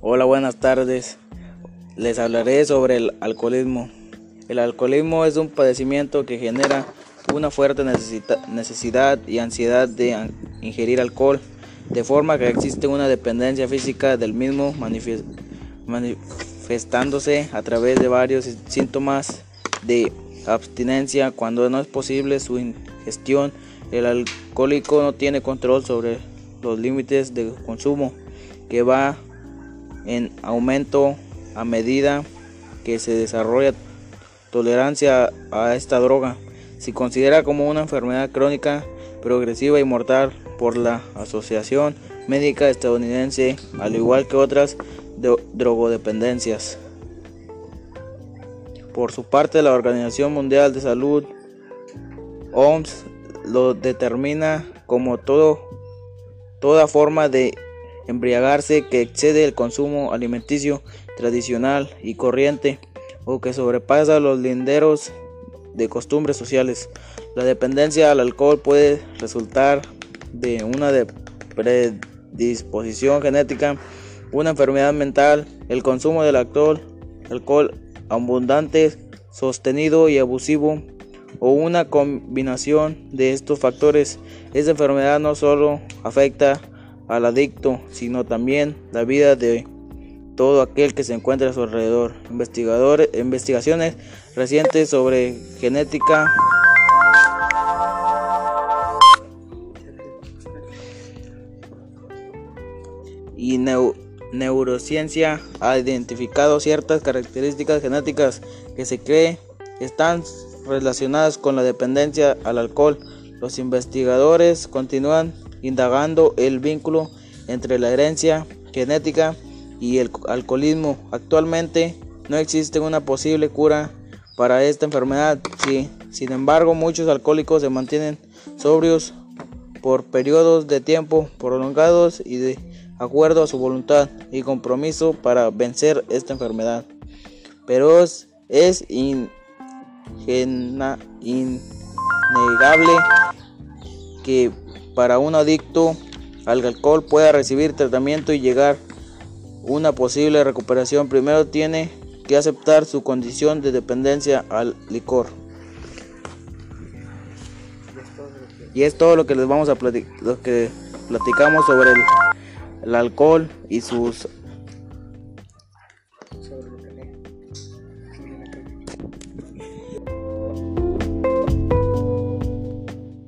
Hola, buenas tardes. Les hablaré sobre el alcoholismo. El alcoholismo es un padecimiento que genera una fuerte necesidad y ansiedad de ingerir alcohol, de forma que existe una dependencia física del mismo manifestándose a través de varios síntomas de abstinencia cuando no es posible su ingestión. El alcohólico no tiene control sobre los límites de consumo que va en aumento a medida que se desarrolla tolerancia a esta droga. Se considera como una enfermedad crónica progresiva y mortal por la Asociación Médica Estadounidense, al igual que otras drogodependencias. Por su parte, la Organización Mundial de Salud, OMS, lo determina como todo, toda forma de embriagarse que excede el consumo alimenticio tradicional y corriente o que sobrepasa los linderos de costumbres sociales. La dependencia al alcohol puede resultar de una predisposición genética, una enfermedad mental, el consumo del alcohol, alcohol abundante, sostenido y abusivo o una combinación de estos factores. Esta enfermedad no solo afecta al adicto, sino también la vida de todo aquel que se encuentra a su alrededor. Investigadores, investigaciones recientes sobre genética y neurociencia ha identificado ciertas características genéticas que se cree están relacionadas con la dependencia al alcohol. Los investigadores continúan indagando el vínculo entre la herencia genética y el alcoholismo. Actualmente no existe una posible cura para esta enfermedad. Sin embargo, muchos alcohólicos se mantienen sobrios por periodos de tiempo prolongados y de acuerdo a su voluntad y compromiso para vencer esta enfermedad. Pero es innegable que para un adicto al alcohol pueda recibir tratamiento y llegar una posible recuperación, primero tiene que aceptar su condición de dependencia al licor. Y es todo lo que les vamos a platicar, lo que platicamos sobre el, el alcohol y sus